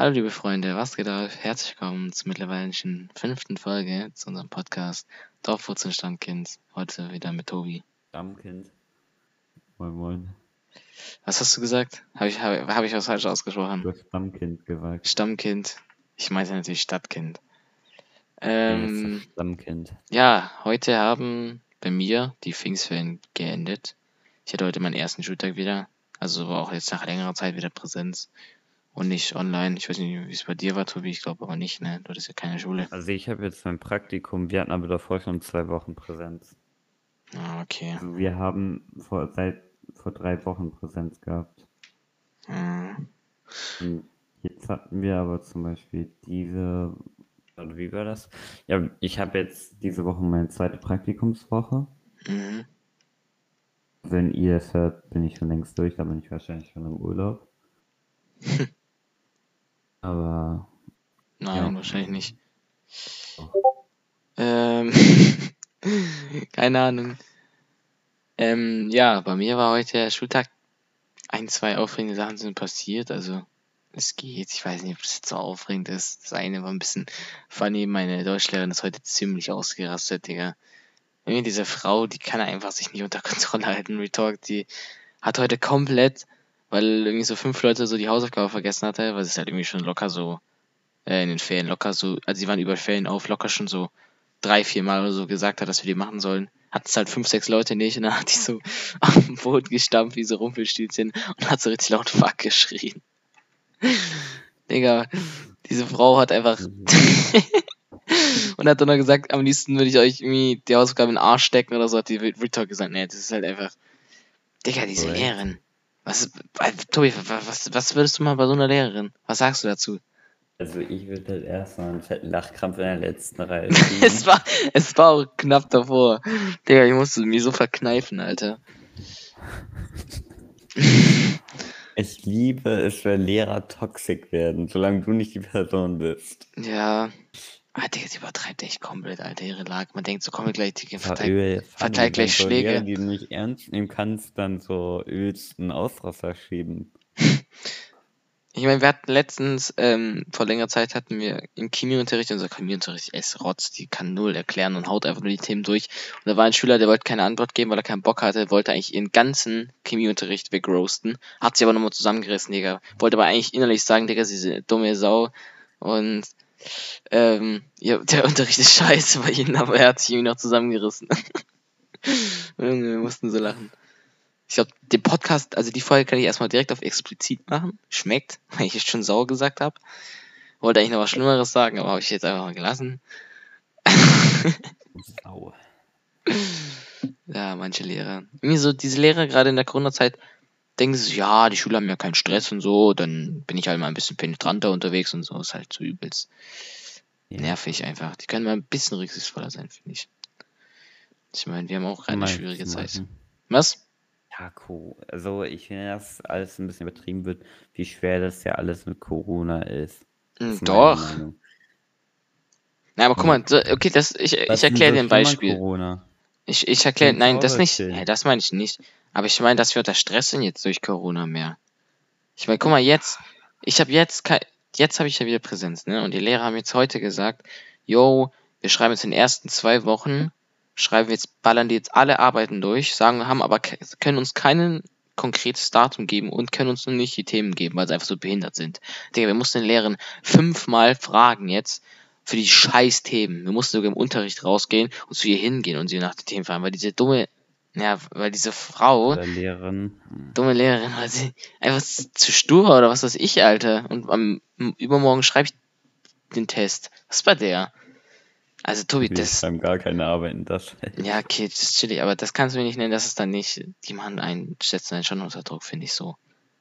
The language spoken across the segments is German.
Hallo liebe Freunde, was geht ab? Herzlich willkommen zur mittlerweile fünften Folge zu unserem Podcast Dorfwurzeln Stammkind. Heute wieder mit Tobi. Stammkind. Moin Moin. Was hast du gesagt? Habe ich, hab, hab ich was falsch ausgesprochen? Du hast Stammkind gesagt. Stammkind. Ich meinte natürlich Stadtkind. Ähm, doch Stammkind. ja, heute haben bei mir die Pfingstferien geendet. Ich hatte heute meinen ersten Schultag wieder. Also war auch jetzt nach längerer Zeit wieder Präsenz und nicht online. Ich weiß nicht, wie es bei dir war, Tobi. Ich glaube aber nicht, ne? Du hattest ja keine Schule. Also ich habe jetzt mein Praktikum, wir hatten aber davor schon zwei Wochen Präsenz. Ah, okay. Also wir haben vor, seit vor drei Wochen Präsenz gehabt. Hm. Und jetzt hatten wir aber zum Beispiel diese, oder wie war das? Ja, ich habe jetzt diese Woche meine zweite Praktikumswoche. Mhm. Wenn ihr es hört, bin ich schon längst durch, da bin ich wahrscheinlich schon im Urlaub. Aber Nein, Ja. wahrscheinlich nicht. Ähm, keine Ahnung. Ähm, ja, bei mir war heute der Schultag. Ein, zwei aufregende Sachen sind passiert. Also, es geht. Ich weiß nicht, ob es jetzt so aufregend ist. Das eine war ein bisschen funny. Meine Deutschlehrerin ist heute ziemlich ausgerastet, Digga. Irgendwie diese Frau, die kann einfach sich nicht unter Kontrolle halten. Retalk, die hat heute komplett, weil irgendwie so fünf Leute so die Hausaufgabe vergessen hatte, weil es halt irgendwie schon locker so äh, in den Ferien locker so, also sie waren über Ferien auf, locker schon so drei, vier Mal oder so gesagt hat, dass wir die machen sollen. Hat es halt fünf, sechs Leute nicht und dann hat die so am Boden gestampft wie so Rumpelstilzchen und hat so richtig laut Fuck geschrien. Digga, diese Frau hat einfach und hat dann noch gesagt, am liebsten würde ich euch irgendwie die Hausaufgabe in den Arsch stecken oder so, hat die Retalk gesagt. Nee, das ist halt einfach, Digga, diese. Lehrerin. Was, äh, Tobi, wa- was, was würdest du mal bei so einer Lehrerin? Was sagst du dazu? Also ich würde halt erstmal einen fetten Lachkrampf in der letzten Reihe Es war, es war auch knapp davor. Digga, ich musste mich so verkneifen, Alter. Ich liebe es, wenn Lehrer toxisch werden, solange du nicht die Person bist. Ja. Ah, Digga, die übertreibt echt komplett, Alter, ihre Lage. Man denkt, so komm gleich, Digga, verteil. Verteil, verteil gleich so Schläge. Die du nicht ernst nehmen kannst, dann so einen Ausrasser schieben. Ich meine, wir hatten letztens, ähm, vor längerer Zeit hatten wir im Chemieunterricht, unser Chemieunterricht ist Rotz, die kann null erklären und haut einfach nur die Themen durch. Und da war ein Schüler, der wollte keine Antwort geben, weil er keinen Bock hatte, wollte eigentlich ihren ganzen Chemieunterricht wegroasten, hat sie aber nochmal zusammengerissen, Digga. Wollte aber eigentlich innerlich sagen, Digga, sie ist eine dumme Sau und ähm, ja, der Unterricht ist scheiße bei ihnen, aber er hat sich irgendwie noch zusammengerissen. Wir mussten so lachen. Ich glaube, den Podcast, also die Folge kann ich erstmal direkt auf explizit machen. Schmeckt, weil ich jetzt schon sauer gesagt habe. Wollte eigentlich noch was Schlimmeres sagen, aber habe ich jetzt einfach mal gelassen. Sau. Ja, manche Lehrer. Irgendwie so, diese Lehrer gerade in der Corona-Zeit denken sich, ja, die Schüler haben ja keinen Stress und so, dann bin ich halt mal ein bisschen penetranter unterwegs und so. Ist halt so übelst Ja. nervig einfach. Die können mal ein bisschen rücksichtsvoller sein, finde ich. Ich meine, wir haben auch eine schwierige Zeit. machen. Was? Ja, cool. Also ich finde, dass alles ein bisschen übertrieben wird, wie schwer das ja alles mit Corona ist. Hm, ist Doch. Na, aber guck mal, so, okay, das, ich, Was ich erkläre dir ein Beispiel. Corona? Ich, ich erkläre, nein, das nicht. Ja, das meine ich nicht. Aber ich meine, dass wir unter Stress sind jetzt durch Corona mehr. Ich meine, guck mal, jetzt, ich habe jetzt, jetzt habe ich ja wieder Präsenz, ne? Und die Lehrer haben jetzt heute gesagt, yo, wir schreiben jetzt in den ersten zwei Wochen, schreiben wir jetzt, ballern die jetzt alle Arbeiten durch, sagen, haben aber, können uns kein konkretes Datum geben und können uns nur nicht die Themen geben, weil sie einfach so behindert sind. Digga, wir mussten den Lehrern fünfmal fragen jetzt, für die scheiß Themen. Wir mussten sogar im Unterricht rausgehen und zu ihr hingehen und sie nach den Themen fragen, weil diese dumme, ja, weil diese Frau, Lehrerin. Hm. dumme Lehrerin, weil sie einfach zu stur war oder was weiß ich, Alter. Und am übermorgen schreibe ich den Test. Was ist bei der? Also, Tobi, Wir das, schreiben gar keine Arbeiten, das. ja, okay, das ist chillig, aber das kannst du mir nicht nennen, das ist dann nicht, die machen einen, setzen einen schon unter Druck, finde ich so.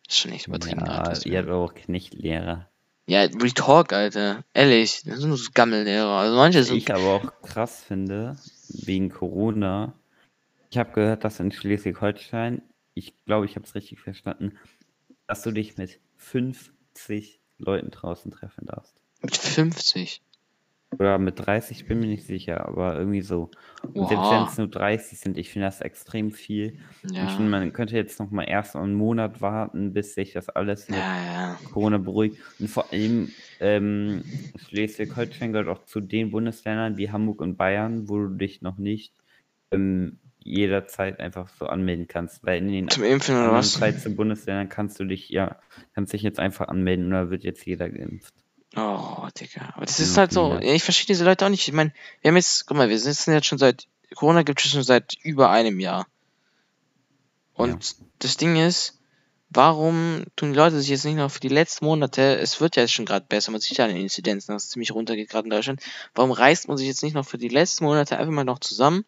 Das ist schon echt übertrieben. Ja, wir- ihr habt auch Knechtlehrer. Ja, Retalk, Alter. Ehrlich, das sind nur so Gammellehrer. Also manche Was sind ich aber auch krass finde, wegen Corona. Ich habe gehört, dass in Schleswig-Holstein, ich glaube, ich habe es richtig verstanden, dass du dich mit 50 Leuten draußen treffen darfst. mit 50. Oder mit 30, bin mir nicht sicher, aber irgendwie so. Und selbst wenn es nur 30 sind, ich finde das extrem viel. Ja. Ich finde, man könnte jetzt noch mal erst einen Monat warten, bis sich das alles mit ja, ja. Corona beruhigt. Und vor allem ähm, Schleswig-Holstein gehört auch zu den Bundesländern wie Hamburg und Bayern, wo du dich noch nicht ähm, jederzeit einfach so anmelden kannst. Weil in den Zum Impfen oder was? 13 Bundesländern kannst du dich, ja, kannst dich jetzt einfach anmelden und da wird jetzt jeder geimpft. Oh, Digga. Aber das ist halt so, ich verstehe diese Leute auch nicht. Ich meine, wir haben jetzt, guck mal, wir sitzen jetzt schon seit, Corona gibt es schon seit über einem Jahr. Und ja. das Ding ist, warum tun die Leute sich jetzt nicht noch für die letzten Monate, es wird ja jetzt schon gerade besser, man sieht ja an den Inzidenzen, dass es ziemlich runtergeht gerade in Deutschland, warum reißt man sich jetzt nicht noch für die letzten Monate einfach mal noch zusammen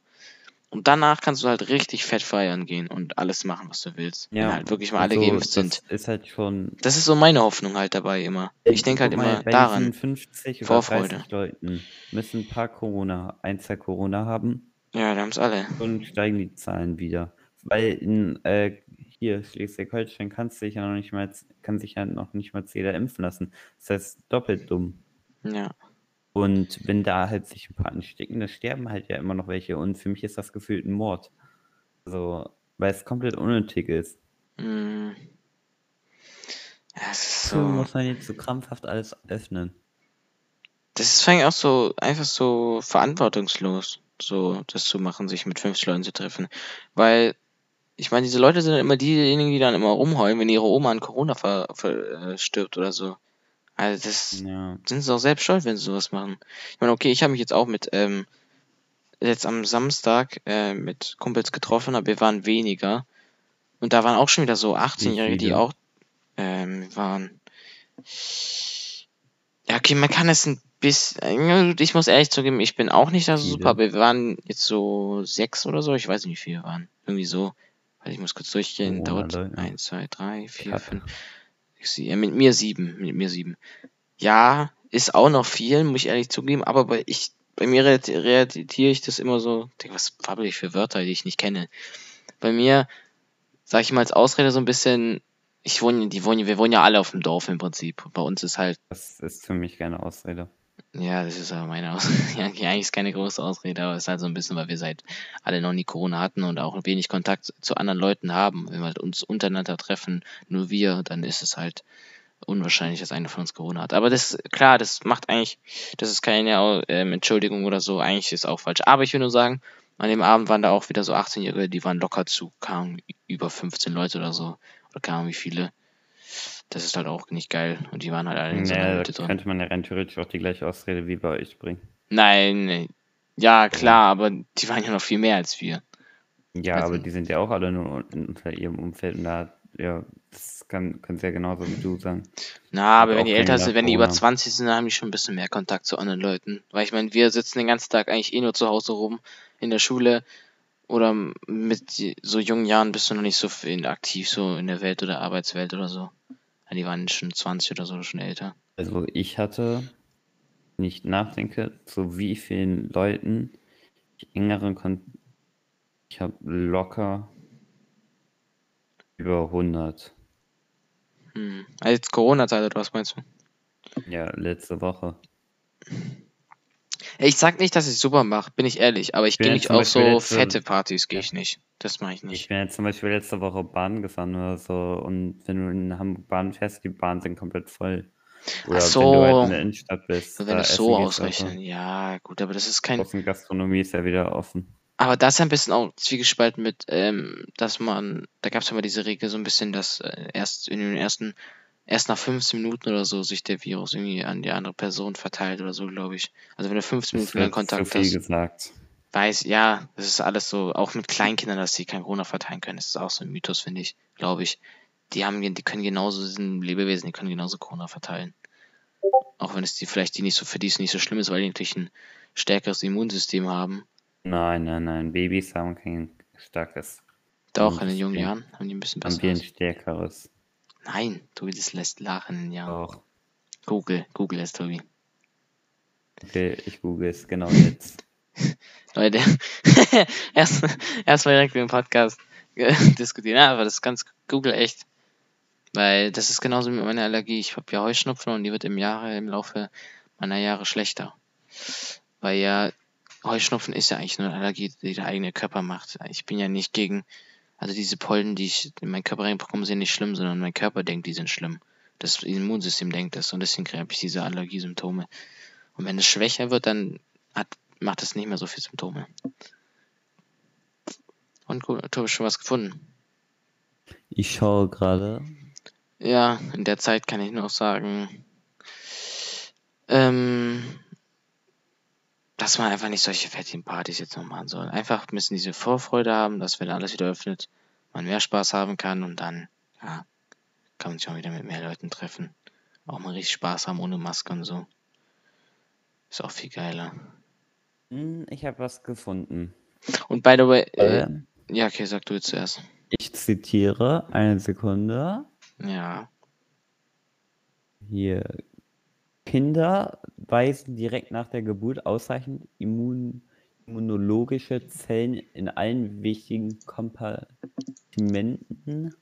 und danach kannst du halt richtig fett feiern gehen und alles machen, was du willst. Ja. Wenn halt wirklich mal alle also, geimpft sind. Ist halt schon. Das ist so meine Hoffnung halt dabei immer. Ich denke halt immer bei daran. 50 Vorfreude. 30 Leuten müssen ein paar Corona, ein, zwei Corona haben. Ja, die haben es alle. Und steigen die Zahlen wieder. Weil in äh, hier Schleswig-Holstein kannst sich ja noch nicht mal, kann sich ja noch nicht mal jeder impfen lassen. Das heißt doppelt dumm. Ja. Und wenn da halt sich ein paar anstecken, dann sterben halt ja immer noch welche. Und für mich ist das gefühlt ein Mord. So, weil es komplett unnötig ist. Mm. Ja, so. muss man jetzt so krampfhaft alles öffnen. Das ist eigentlich auch so einfach so verantwortungslos, so das zu machen, sich mit 50 Leuten zu treffen. Weil, ich meine, diese Leute sind immer diejenigen, die dann immer rumheulen, wenn ihre Oma an Corona verstirbt äh, oder so. Also das ja. sind sie auch selbst schuld, wenn sie sowas machen. Ich meine, okay, ich habe mich jetzt auch mit, ähm, jetzt am Samstag äh, mit Kumpels getroffen, aber wir waren weniger. Und da waren auch schon wieder so 18-Jährige, die auch ähm, waren. Ja, okay, man kann es ein bisschen. Ich muss ehrlich zugeben, ich bin auch nicht da so super, aber wir waren jetzt so sechs oder so. Ich weiß nicht, wie viele waren. Irgendwie so. Weil ich muss kurz durchgehen. Oh, Dauert eins, zwei, drei, vier, fünf. Ja, mit mir sieben. Mit mir sieben. Ja, ist auch noch viel, muss ich ehrlich zugeben, aber bei, ich, bei mir relativiere ich das immer so, denke, was fabbel ich für Wörter, die ich nicht kenne. Bei mir, sag ich mal als Ausrede so ein bisschen, ich wohne, die wohnen, wir wohnen ja alle auf dem Dorf im Prinzip. Bei uns ist halt. Das ist für mich keine Ausrede. Ja, das ist aber meine Ausrede. eigentlich ist keine große Ausrede, aber es ist halt so ein bisschen, weil wir seit alle noch nie Corona hatten und auch wenig Kontakt zu anderen Leuten haben. Wenn wir halt uns untereinander treffen, nur wir, dann ist es halt unwahrscheinlich, dass einer von uns Corona hat. Aber das, klar, das macht eigentlich, das ist keine ähm, Entschuldigung oder so, eigentlich ist auch falsch. Aber ich will nur sagen, an dem Abend waren da auch wieder so 18-Jährige, die waren locker zu, kamen über 15 Leute oder so. Oder kamen wie viele. Das ist halt auch nicht geil. Und die waren halt alle in so einer Hütte drin. könnte man ja rein theoretisch auch die gleiche Ausrede wie bei euch bringen. Nein, ja klar, aber die waren ja noch viel mehr als wir. Ja, also, aber die sind ja auch alle nur unter ihrem Umfeld und da, ja, das kann, können sie ja genauso wie du sagen. Na, aber wenn die älter sind, wenn die über 20 sind, dann haben die schon ein bisschen mehr Kontakt zu anderen Leuten. Weil ich meine, wir sitzen den ganzen Tag eigentlich eh nur zu Hause rum, in der Schule oder mit so jungen Jahren bist du noch nicht so aktiv so in der Welt oder Arbeitswelt oder so. Die waren schon 20 oder so, schon älter. Also ich hatte, wenn ich nachdenke, zu wie vielen Leuten ich engeren Kontakt. Ich habe locker über 100. Hm. Als Corona-Zeit was meinst du? Ja, letzte Woche. Ich sag nicht, dass ich super mache, bin ich ehrlich, aber ich, ich gehe nicht auf so letzte... fette Partys, gehe ich nicht. Das mache ich nicht. Ich bin jetzt zum Beispiel letzte Woche Bahn gefahren oder so und wenn du in Hamburg Bahn fährst, die Bahnen sind komplett voll. Oder Ach so. wenn du halt in der Innenstadt bist. Wenn du so ausrechnen, ja, gut, aber das ist kein. Die Gastronomie ist ja wieder offen. Aber das ist ein bisschen auch zwiegespalten mit, ähm, dass man, da gab es ja mal diese Regel so ein bisschen, dass äh, erst in den ersten erst nach 15 Minuten oder so sich der Virus irgendwie an die andere Person verteilt oder so, glaube ich. Also wenn du 15 Minuten lang Kontakt so viel hast. Gesagt. Weiß, ja, das ist alles so, auch mit Kleinkindern, dass sie kein Corona verteilen können, das ist auch so ein Mythos, finde ich, glaube ich. Die haben, die können genauso, sind Lebewesen, die können genauso Corona verteilen. Auch wenn es die vielleicht die nicht so, für die es nicht so schlimm ist, weil die natürlich ein stärkeres Immunsystem haben. Nein, nein, nein, Babys haben kein starkes. Doch, in den jungen Jahren haben die ein bisschen besser. Haben wir ein stärkeres. Nein, Tobi, das lässt lachen, ja. Doch. Google, Google es, Tobi. Okay, ich google es genau jetzt. Leute, erst, erst mal direkt im Podcast diskutieren. Ja, aber das ist ganz Google echt. Weil das ist genauso mit meiner Allergie. Ich habe ja Heuschnupfen und die wird im Jahre, im Laufe meiner Jahre schlechter. Weil ja Heuschnupfen ist ja eigentlich nur eine Allergie, die der eigene Körper macht. Ich bin ja nicht gegen, also diese Pollen, die ich in meinen Körper reinbekomme, sind nicht schlimm, sondern mein Körper denkt, die sind schlimm. Das Immunsystem denkt das und deswegen habe ich diese Allergiesymptome. Und wenn es schwächer wird, dann hat, macht es nicht mehr so viele Symptome. Und gut, du hast schon was gefunden. Ich schaue gerade. Ja, in der Zeit kann ich noch sagen, ähm, dass man einfach nicht solche fettigen Partys jetzt noch machen soll. Einfach ein bisschen diese Vorfreude haben, dass wenn alles wieder öffnet, man mehr Spaß haben kann und dann, ja, kann man sich auch wieder mit mehr Leuten treffen. Auch mal richtig Spaß haben ohne Maske und so. Ist auch viel geiler. Hm, ich habe was gefunden. Und by the way, äh, äh, ja, okay, sag du jetzt zuerst. Ich zitiere, eine Sekunde. Ja. Hier. Kinder weisen direkt nach der Geburt ausreichend immun immunologische Zellen in allen wichtigen Kompartimenten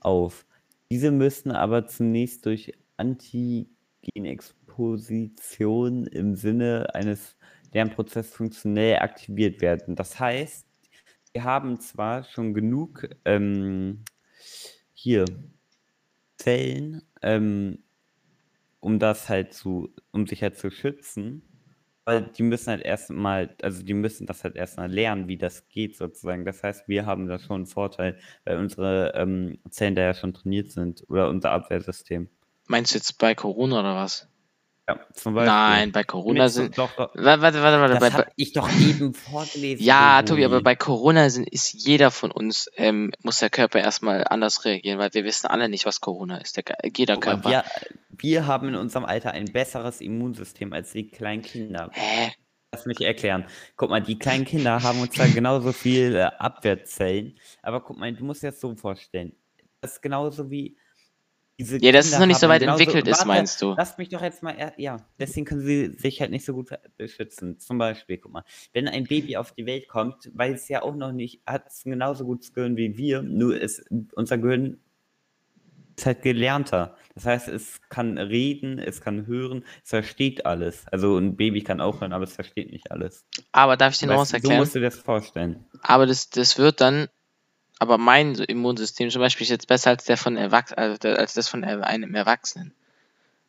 auf. Diese müssen aber zunächst durch Antigenexposition im Sinne eines Lernprozesses funktionell aktiviert werden. Das heißt, wir haben zwar schon genug ähm, hier Zellen, ähm, um das halt zu, um sich halt zu schützen, weil die müssen halt erstmal, also die müssen das halt erstmal lernen, wie das geht sozusagen. Das heißt, wir haben da schon einen Vorteil, weil unsere ähm, Zellen da ja schon trainiert sind oder unser Abwehrsystem. Meinst du jetzt bei Corona oder was? Ja, zum Beispiel. Nein, bei Corona sind. Doch, doch. Warte, warte, warte. Das habe ich doch eben vorgelesen. ja, Tobi, aber bei Corona sind, ist jeder von uns, ähm, muss der Körper erstmal anders reagieren, weil wir wissen alle nicht, was Corona ist. Der, jeder mal, Körper. wir, wir haben in unserem Alter ein besseres Immunsystem als die kleinen Kinder. Hä? Lass mich erklären. Guck mal, die kleinen Kinder haben uns da genauso viele Abwehrzellen. Aber guck mal, du musst dir das so vorstellen. Das ist genauso wie diese Ja, dass es Kinder noch nicht so weit entwickelt ist, meinst du? Lass mich doch jetzt mal, ja, deswegen können sie sich halt nicht so gut beschützen. Zum Beispiel, guck mal, wenn ein Baby auf die Welt kommt, weil es ja auch noch nicht, hat es genauso gutes Gehirn wie wir, nur ist unser Gehirn ist halt gelernter. Das heißt, es kann reden, es kann hören, es versteht alles. Also ein Baby kann auch hören, aber es versteht nicht alles. Aber darf ich dir noch was du, so erklären? musst du dir das vorstellen. Aber das, das wird dann, aber mein Immunsystem zum Beispiel ist jetzt besser als der von Erwachs also als das von einem Erwachsenen.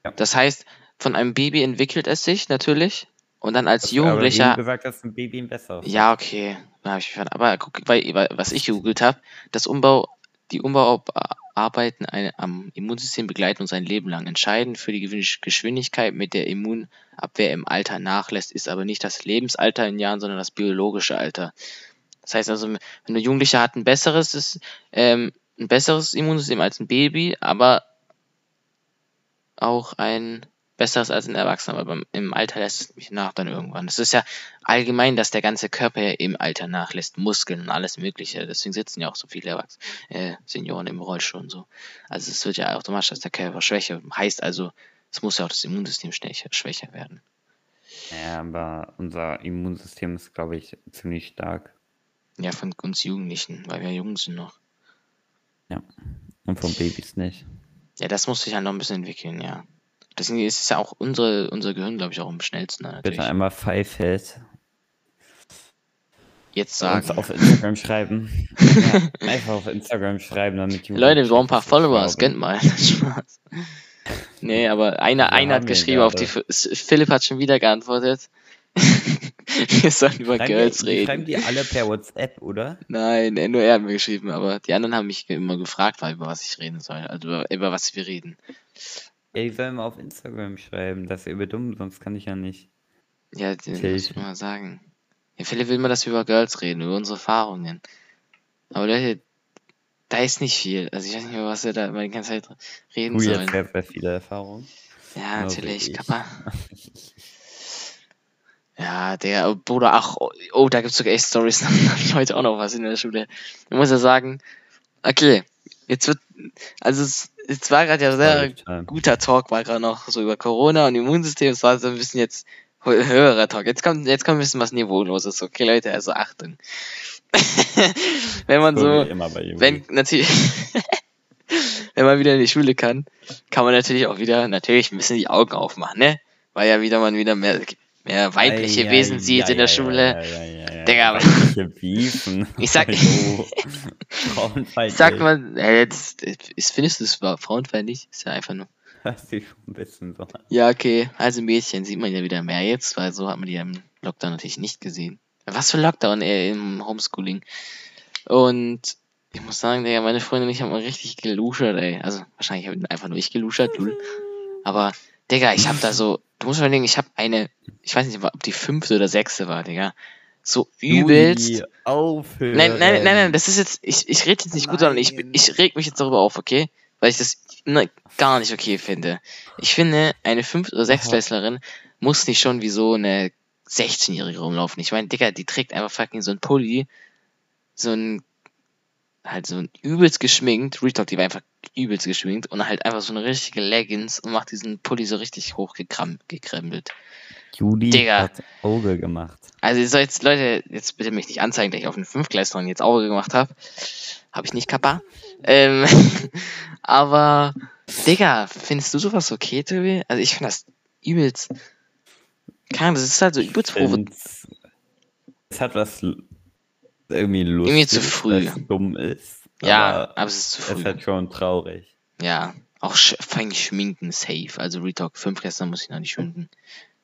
Ja. Das heißt, von einem Baby entwickelt es sich natürlich und dann als Aber du Jugendlicher. gesagt hast, ein Baby ein besser. Ja, okay. Aber guck, weil, weil, was ich gegoogelt habe, das Umbau, die Umbauarbeiten eine, am Immunsystem begleiten uns ein Leben lang. Entscheidend für die Geschwindigkeit, mit der Immunabwehr im Alter nachlässt, ist aber nicht das Lebensalter in Jahren, sondern das biologische Alter. Das heißt also, wenn ein Jugendlicher hat ein besseres, ähm, ein besseres Immunsystem als ein Baby, aber auch ein besseres als ein Erwachsener, aber im Alter lässt es mich nach dann irgendwann. Es ist ja allgemein, dass der ganze Körper ja im Alter nachlässt, Muskeln und alles Mögliche. Deswegen sitzen ja auch so viele Erwachsene, äh, Senioren im Rollstuhl und so. Also es wird ja automatisch, dass der Körper schwächer heißt also, es muss ja auch das Immunsystem schwächer, schwächer werden. Ja, aber unser Immunsystem ist, glaube ich, ziemlich stark. Ja, von uns Jugendlichen, weil wir jung sind noch. Ja. Und von Babys nicht. Ja, das muss sich ja noch ein bisschen entwickeln, ja. Deswegen ist es ja auch unsere, unser Gehirn, glaube ich, auch am schnellsten. ne, Bitte Natürlich. einmal Pfeifeld Jetzt uns sagen. auf Instagram schreiben. ja, einfach auf Instagram schreiben, damit die Leute, wir brauchen ein paar das Follower, glauben. scannt mal. Spaß. Nee, aber einer, einer hat geschrieben, auf die Philipp hat schon wieder geantwortet. wir sollen über Schreiben Girls die, die schreiben reden. die alle per WhatsApp, oder? Nein, nur er hat mir geschrieben, aber die anderen haben mich immer gefragt, über was ich reden soll. Also über, über was wir reden. Ja, die sollen mal auf Instagram schreiben, dass ihr über dumm, sonst kann ich ja nicht. Ja, das muss ich mal sagen. Ja, Philipp will immer, dass wir über Girls reden, über unsere Erfahrungen. Aber Leute, da ist nicht viel. Also ich weiß nicht mehr, was wir da immer die ganze Zeit reden Du sollen. jetzt sehr, viele Erfahrungen. Ja, natürlich, ich. Kappa. Ja, der Bruder, ach, oh, oh da gibt's sogar echt Stories. Heute auch noch was in der Schule. Ich muss ja sagen, okay, jetzt wird, also es, es war gerade ja sehr Storytime. guter Talk, war gerade noch so über Corona und Immunsystem. Es war so ein bisschen jetzt hö- höherer Talk. Jetzt kommt, jetzt kommt ein bisschen was Niveauloses. Okay, Leute, also Achtung. Wenn man so, wenn natürlich, wenn man wieder in die Schule kann, kann man natürlich auch wieder natürlich ein bisschen die Augen aufmachen, ne? Weil ja wieder man wieder mehr mehr weibliche Ja, Wesen sieht ja, in der Schule. Digga. Ich sag-. Sag mal, jetzt, ist, findest du es frauenfeindlich? Ist ja einfach nur. Das ist schon ein bisschen so. Ja, okay. Also Mädchen sieht man ja wieder mehr jetzt, weil so hat man die im Lockdown natürlich nicht gesehen. Was für Lockdown ey, im Homeschooling. Und ich muss sagen, Digga, meine Freundin und ich haben mal richtig geluschert, ey. Also wahrscheinlich habe einfach nur ich geluschert, du. Aber, Digga, ich hab da so, du musst überlegen, ich habe eine, ich weiß nicht, ob die fünfte oder sechste war, Digga. So übelst. Aufhören. Nein, nein, nein, nein, das ist jetzt, ich, ich rede jetzt nicht gut, sondern ich, Nein. ich reg mich jetzt darüber auf, okay? Weil ich das ne, gar nicht okay finde. Ich finde, eine 5- oder 6-Klässlerin muss nicht schon wie so eine 16-Jährige rumlaufen. Ich meine, Digga, die trägt einfach fucking so ein Pulli, so ein, halt so ein übelst geschminkt, Retalk, die war einfach übelst geschminkt und halt einfach so eine richtige Leggings und macht diesen Pulli so richtig hochgekrempelt. Juli Digga. hat Auge gemacht. Also ihr soll jetzt, Leute, jetzt bitte mich nicht anzeigen, dass ich auf einen Fünfklässlerin jetzt Auge gemacht habe. Habe ich nicht, Kappa. Ähm, aber, Digga, findest du sowas okay, Tobi? Also ich finde das übelst. Keine Ahnung, das ist halt so übelst provo Es hat was irgendwie lustig, Irgendwie zu früh. dumm ist. Ja, aber aber es ist zu es früh. ist halt schon traurig. Ja, auch allem schminken safe. Also Retalk, Fünfklässler muss ich noch nicht schminken.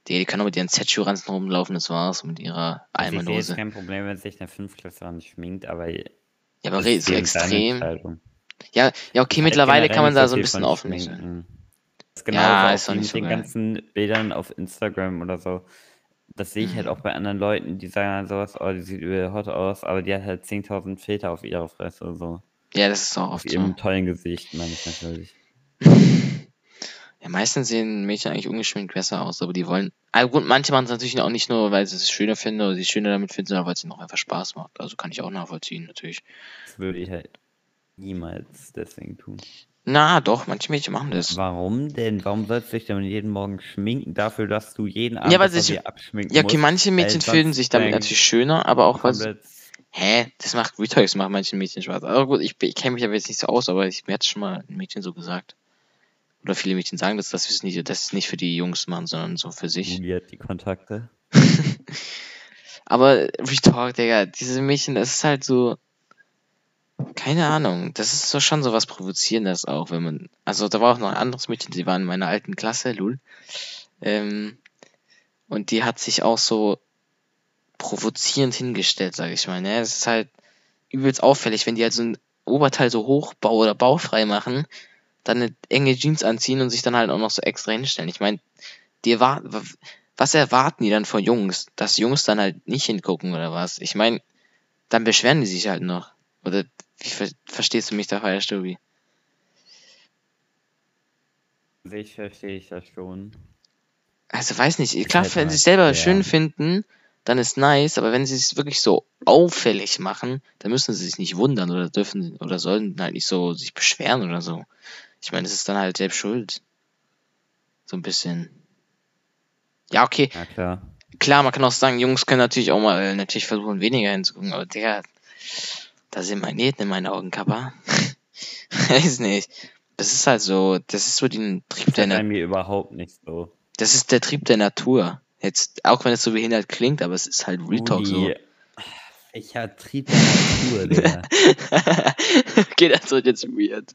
Die, die können auch mit ihren Z-Schuhranzen rumlaufen, das war's. Mit ihrer ich sehe jetzt Almanose. kein Problem, wenn sich eine Fünftklässler nicht schminkt, aber Ja, aber es so ist extrem. Ja, ja, okay, Halt mittlerweile kann man da so ein bisschen offen sein. Das ist genau Ja, ja, ist auch nicht mit so den geil. ganzen Bildern auf Instagram oder so. Das sehe ich halt Mhm. auch bei anderen Leuten, die sagen dann sowas, oh, die sieht übel hot aus, aber die hat halt 10.000 Filter auf ihrer Fresse oder so. Ja, das ist auch Auf oft so. ihrem tollen Gesicht, meine ich natürlich. Ja, meistens sehen Mädchen eigentlich ungeschminkt besser aus, aber die wollen. Also gut, manche machen es natürlich auch nicht nur, weil sie es schöner finden oder sie es schöner damit finden, sondern weil es ihnen auch einfach Spaß macht. Also kann ich auch nachvollziehen, natürlich. Das würde ich halt niemals deswegen tun. Na, doch, manche Mädchen machen das. Warum denn? Warum sollst du dich denn jeden Morgen schminken dafür, dass du jeden Abend Ja, weil das sich- abschminken Ja, okay, manche Mädchen fühlen sich damit natürlich schöner, aber auch was. Hä? Das macht Retox, macht manchen Mädchen Spaß. Aber gut, ich, ich kenne mich aber jetzt nicht so aus, aber ich, mir hat schon mal ein Mädchen so gesagt. Oder viele Mädchen sagen das, dass es nicht, es nicht für die Jungs machen, sondern so für sich. Juli hat die Kontakte. Aber Retalk, Digga, diese Mädchen, das ist halt so. Keine Ahnung, das ist so schon so was Provozierendes auch, wenn man. Also da war auch noch ein anderes Mädchen, die war in meiner alten Klasse, Lul. Ähm, und die hat sich auch so provozierend hingestellt, sag ich mal. Ne? Es ist halt übelst auffällig, wenn die halt so ein Oberteil so hochbau oder baufrei machen, dann eine enge Jeans anziehen und sich dann halt auch noch so extra hinstellen. Ich meine, die erwarten, was erwarten die dann von Jungs? Dass Jungs dann halt nicht hingucken oder was? Ich meine, dann beschweren die sich halt noch. Oder wie ver verstehst du mich da falsch, Tobi? Ich verstehe ich das schon. Also weiß nicht, klar, halt wenn sie es selber schwer. schön finden, dann ist nice, aber wenn sie es wirklich so auffällig machen, dann müssen sie sich nicht wundern oder dürfen oder sollen halt nicht so sich beschweren oder so. Ich meine, es ist dann halt selbst schuld. So ein bisschen. Ja, okay, Ja klar. klar, man kann auch sagen, Jungs können natürlich auch mal äh, natürlich versuchen, weniger hinzugucken, aber der, da sind Magneten in meinen Augen, Kappa. Weiß nicht. Das ist halt so, das ist so den Trieb Das der Natur. mir überhaupt nicht so. Das ist der Trieb der Natur. Jetzt, auch wenn es so behindert klingt, aber es ist halt Real Talk so. Uli, Welcher Trieb der Natur, Digga. okay, das wird jetzt weird.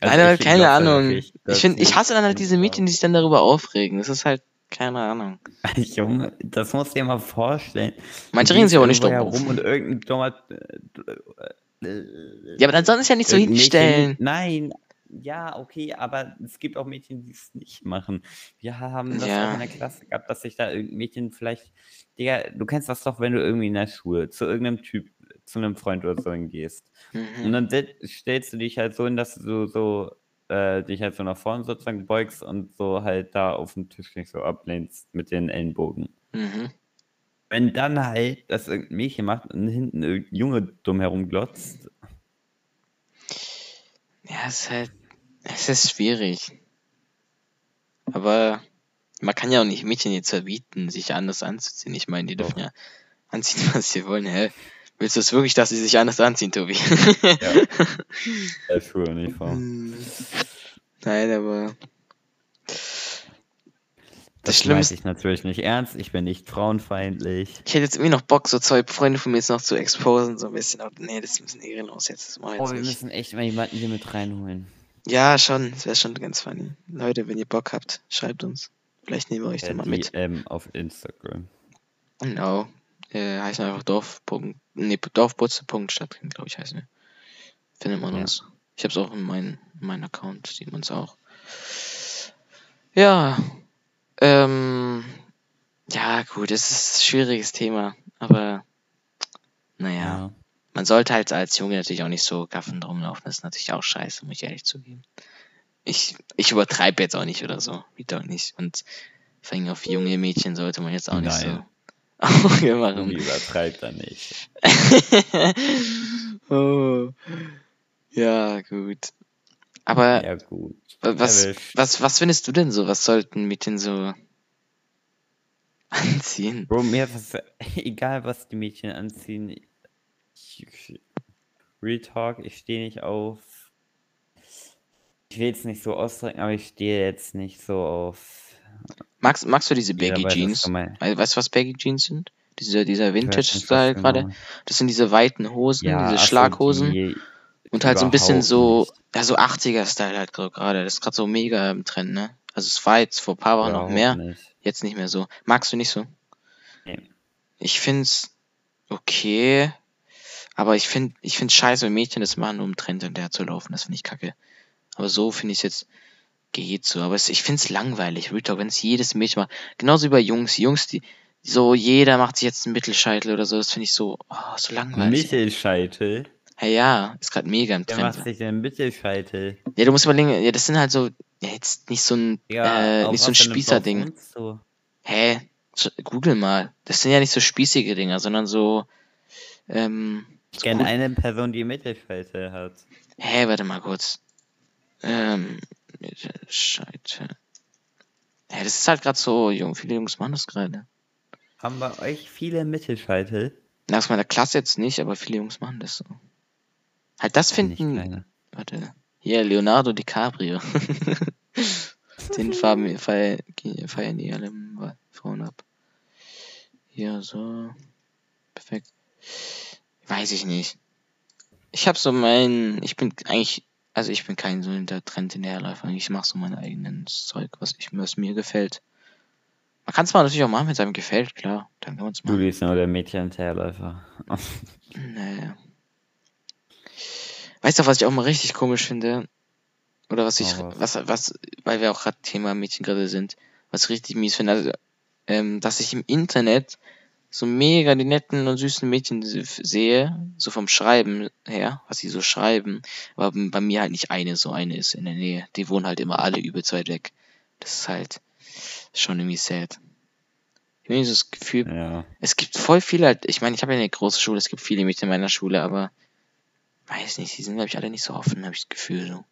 Also Nein, aber ich keine Ahnung. Ich finde, ich hasse dann halt diese Mädchen, die sich dann darüber aufregen. Das ist halt, keine Ahnung. Junge, das musst du dir mal vorstellen. Manche Du regen sich aber nicht herum und irgendein dummer. äh, äh, Ja, aber dann sollen sie es ja nicht so Mädchen- hinstellen. Nein, ja, okay, aber es gibt auch Mädchen, die es nicht machen. Wir haben das Ja. auch in der Klasse gehabt, dass sich da irgendein Mädchen vielleicht. Digga, du kennst das doch, wenn du irgendwie in der Schule zu irgendeinem Typ, zu einem Freund oder so hingehst. Und Mhm. dann se- stellst du dich halt so hin, dass du so äh, dich halt so nach vorne sozusagen beugst und so halt da auf den Tisch nicht so ablehnst mit den Ellenbogen. Mhm. Wenn dann halt das irgendein Mädchen macht und hinten irgendein Junge dumm herumglotzt, Ja, es ist halt, es ist schwierig. Aber man kann ja auch nicht Mädchen jetzt verbieten, sich anders anzuziehen. Ich meine, die dürfen ja anziehen, was sie wollen. Hä? Willst du es wirklich, dass sie sich anders anziehen, Tobi? ja, äh, Schuluniform. Hm. Nein, aber Das Schlimmste, meinte ich natürlich nicht ernst. Ich bin nicht frauenfeindlich. ich hätte jetzt irgendwie noch Bock, so zwei Freunde von mir jetzt noch zu exposen, so ein bisschen. Aber nee, das ist ein bisschen ehrenlos jetzt. Das ich Oh, jetzt wir nicht. müssen echt mal jemanden hier mit reinholen. Ja, schon. Das wäre schon ganz funny. Leute, wenn ihr Bock habt, schreibt uns. Vielleicht nehmen wir euch Äh, dann mal mit. DM auf Instagram. Genau. Äh, heißen einfach Dorf. Nee, Dorfputze.stadt, glaube ich, heißen wir. Findet man Ja. uns. Ich habe es auch in meinem mein Account, sieht man es auch. Ja. Ähm, ja, gut, es ist ein schwieriges Thema, aber naja. Man sollte halt als Junge natürlich auch nicht so gaffen drum laufen. Das ist natürlich auch scheiße, muss ich ehrlich zugeben. Ich, ich übertreibe jetzt auch nicht oder so. Wie doch nicht. Und vor allem auf junge Mädchen sollte man jetzt auch nicht so Nein. Auge machen. übertreibt er nicht. oh. Ja, gut. Aber Ja, gut. wa- was, was, was findest du denn so? Was sollten Mädchen so anziehen? Bro, mir ist egal, was die Mädchen anziehen. Ich, Real Talk, ich stehe nicht auf. Ich will jetzt nicht so ausdrücken, aber ich stehe jetzt nicht so auf. Magst, magst du diese Baggy was Jeans? Weißt du, was Baggy Jeans sind? Dieser, dieser Vintage-Style gerade. genau. Das sind diese weiten Hosen, Ja, diese Schlaghosen. die Und halt so ein bisschen so, ja, so 80er-Style halt gerade. Das ist gerade so mega im Trend, ne? Also es war jetzt vor ein paar Wochen noch mehr, Nicht. jetzt nicht mehr so. Magst du nicht so? Nee. Ich find's okay, aber ich find, ich find's scheiße, wenn Mädchen das machen, um Trend hinterher zu laufen. Das finde ich kacke. Aber so finde ich jetzt geht so. Aber es, ich find's langweilig, Real Talk, wenn es jedes Mädchen macht. Genauso wie bei Jungs. Jungs, die so jeder macht sich jetzt einen Mittelscheitel oder so. Das finde ich so, oh, so langweilig. Mittelscheitel? Hey, ja, ist gerade mega im Wer Trend. macht sich denn Mittelscheitel? Ja, du musst überlegen, ja, das sind halt so, ja, jetzt nicht so ein, äh, auf nicht so ein Spießerding. Hä? Google mal. Das sind ja nicht so spießige Dinger, sondern so, ähm, Ich so kenne eine Person, die Mittelscheitel hat. Hä, warte mal kurz. Ähm, Mittelscheitel. Hä, das ist halt gerade so, jung, viele Jungs machen das gerade. Haben bei euch viele Mittelscheitel? Na, aus meiner Klasse jetzt nicht, aber viele Jungs machen das so. Halt, das finden, warte, hier, Leonardo DiCaprio. Den Farben feiern, feiern die alle Frauen ab. Hier, so. Perfekt. Weiß ich nicht. Ich hab so mein, ich bin eigentlich, also ich bin kein so hinter Trend hinterherläufer. Ich mache so mein eigenes Zeug, was ich, was mir gefällt. Man kann es mal natürlich auch machen, wenn es einem gefällt, klar. Dann kann man es Du machen. bist nur der Mädchenhinterherläufer. Naja. Weißt du, was ich auch mal richtig komisch finde? Oder was ich, Hau raus. was, was, weil wir auch gerade Thema Mädchen gerade sind, was ich richtig mies finde, also, ähm, dass ich im Internet so mega die netten und süßen Mädchen se- sehe, so vom Schreiben her, was sie so schreiben, aber bei mir halt nicht eine so eine ist in der Nähe. Die wohnen halt immer alle übelst weit weg. Das ist halt schon irgendwie sad. Ich habe so das Gefühl, Ja. es gibt voll viele, halt- ich meine, ich habe ja eine große Schule, es gibt viele Mädchen in meiner Schule, aber weiß nicht, die sind, glaube ich, alle nicht so offen, habe ich das Gefühl so.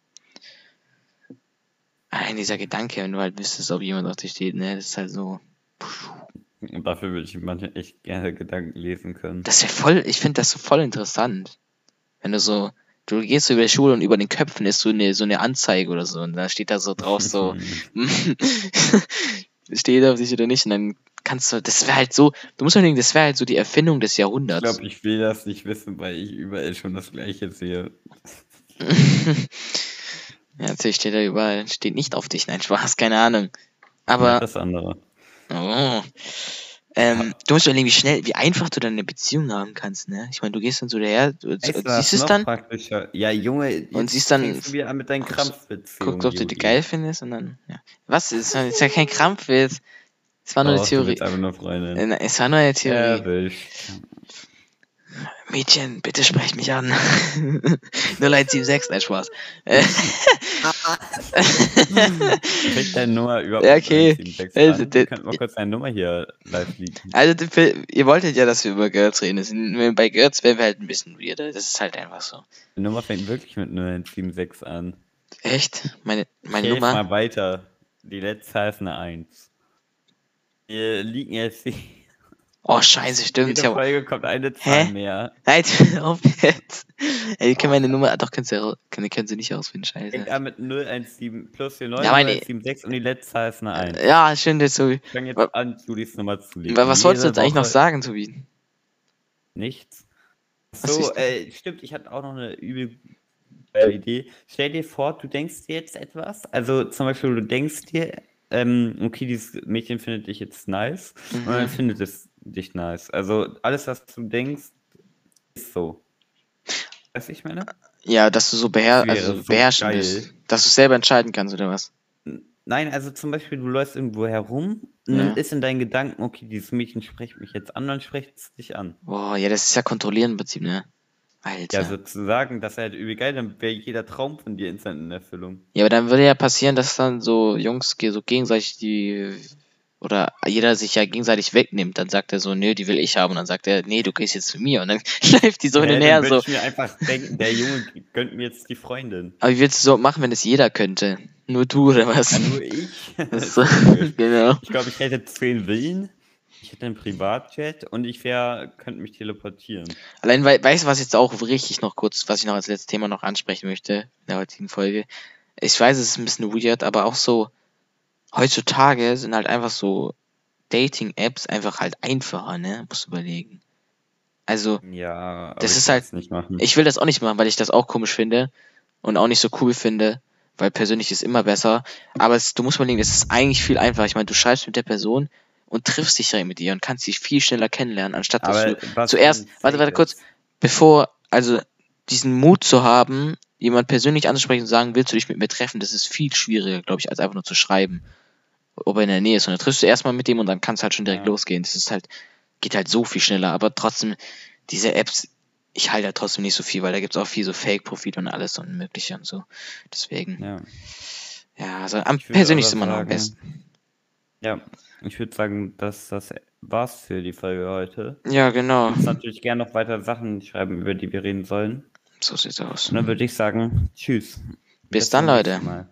Allein dieser Gedanke, wenn du halt wüsstest, ob jemand auf dich steht, ne, das ist halt so. Und dafür würde ich manchmal echt gerne Gedanken lesen können. Das wäre voll, ich finde das so voll interessant. Wenn du so, du gehst so über die Schule und über den Köpfen ist so eine, so eine Anzeige oder so und da steht da so drauf so, steht auf dich oder nicht und dann kannst du, das wäre halt so, du musst denken, das wäre halt so die Erfindung des Ich Jahrhunderts. glaube, ich will das nicht wissen, weil ich überall schon das Gleiche sehe. Ja, natürlich steht da überall, steht nicht auf dich, nein, Spaß, keine Ahnung. Ja, Aber, das andere. Oh, ähm, du musst überlegen, wie schnell, wie einfach du dann eine Beziehung haben kannst, ne? Ich meine, du gehst dann so daher, du, siehst es dann, Praktischer? Ja, Junge, Und siehst dann- du wieder mit deinen Krampfbeziehungen. guckst, ob du die Juli. geil findest und dann, ja. Was? Es ist ja- ja kein Krampfwitz. Es war nur eine Oh, du Theorie. einfach nur Freundin. Äh, Es war nur eine Theorie. Erwischt. Mädchen, bitte sprech mich an. 0176, nein, Spaß. Kriegt deine Nummer überhaupt Ja, okay. 176 Also, an? könnt mal kurz deine Nummer hier live liegen. also, ihr wolltet ja, dass wir über Girls reden. Bei Girls wären wir halt ein bisschen weirder. Das ist halt einfach so. Die Nummer fängt wirklich mit 0176 an. Echt? Meine, meine Hilf Nummer? mal weiter. Die letzte ist eine 1. Wir liegen jetzt die. Oh, scheiße, stimmt. Jede Ich Folge kommt eine Zahl Hä? mehr. nein, auf jetzt. Ey, die können meine Nummer, doch, können sie, können, können sie nicht ausfinden, Fängt scheiße. an mit 017 plus 49, Ja, meine- 076 und die letzte Zahl ist eine 1. Ja, schön, das so. Ich fange jetzt wa- an, Judis Nummer zu lesen. Was was wolltest du jetzt eigentlich noch sagen, Tobi? Nichts. Was So, äh, stimmt, ich hatte auch noch eine übel geile Idee. Stell dir vor, du denkst dir jetzt etwas. Also zum Beispiel, du denkst dir, ähm, okay, dieses Mädchen findet dich jetzt nice und dann Mhm. findet es dich nice. Also alles, was du denkst, ist so. Weißt du, ich meine? Ja, dass du so, beher also so beherrschen geil. bist. Dass du selber entscheiden kannst, oder was? Nein, also zum Beispiel, du läufst irgendwo herum und Ja. dann ist in deinen Gedanken, okay, dieses Mädchen spricht mich jetzt an, dann spricht es dich an. Boah, ja, das ist ja kontrollieren im Prinzip, ne? Ja, Alter. sozusagen, das wäre halt übel geil, dann wäre jeder Traum von dir instant in Erfüllung. Ja, aber dann würde ja passieren, dass dann so Jungs so gegenseitig die oder jeder sich ja gegenseitig wegnimmt. Dann sagt er so, nö, die will ich haben. Und dann sagt er, nee, du gehst jetzt zu mir. Und dann schleift die so hin und her so. ich mir einfach denken, der Junge gönnt mir jetzt die Freundin. Aber wie willst du so machen, wenn es jeder könnte? Nur du oder was? Ja, nur ich. So, Ich genau. glaube, ich hätte zehn Villen, ich hätte einen Privatjet und ich wäre, könnte mich teleportieren. Allein, wei weißt du, was jetzt auch richtig noch kurz, was ich noch als letztes Thema noch ansprechen möchte in der heutigen Folge? Ich weiß, es ist ein bisschen weird, aber auch so, heutzutage sind halt einfach so Dating-Apps einfach halt einfacher, ne? Musst du überlegen. Also, Ja, Das ich ist halt- nicht machen. ich will das auch nicht machen, weil ich das auch komisch finde und auch nicht so cool finde, weil persönlich ist immer besser. Aber es, du musst überlegen, es ist eigentlich viel einfacher. Ich meine, du schreibst mit der Person und triffst dich direkt mit ihr und kannst dich viel schneller kennenlernen, anstatt dass aber du was zuerst- warte, warte kurz. bevor, also diesen Mut zu haben, jemand persönlich anzusprechen und zu sagen, willst du dich mit mir treffen, das ist viel schwieriger, glaube ich, als einfach nur zu schreiben, ob er in der Nähe ist. Und dann triffst du erstmal mit dem und dann kann es halt schon direkt Ja. losgehen. Das ist halt, geht halt so viel schneller. Aber trotzdem, diese Apps, ich halte da trotzdem nicht so viel, weil da gibt es auch viel so Fake-Profile und alles und mögliche und so. Deswegen, Ja. ja, also am Ich würd persönlich ist aber immer noch am besten. ja, ich würde sagen, dass das war's für die Folge heute. Ja, genau. Du kannst natürlich gerne noch weiter Sachen schreiben, über die wir reden sollen. So sieht's aus. Und dann würde ich sagen, tschüss. Bis zum dann, Leute. Mal.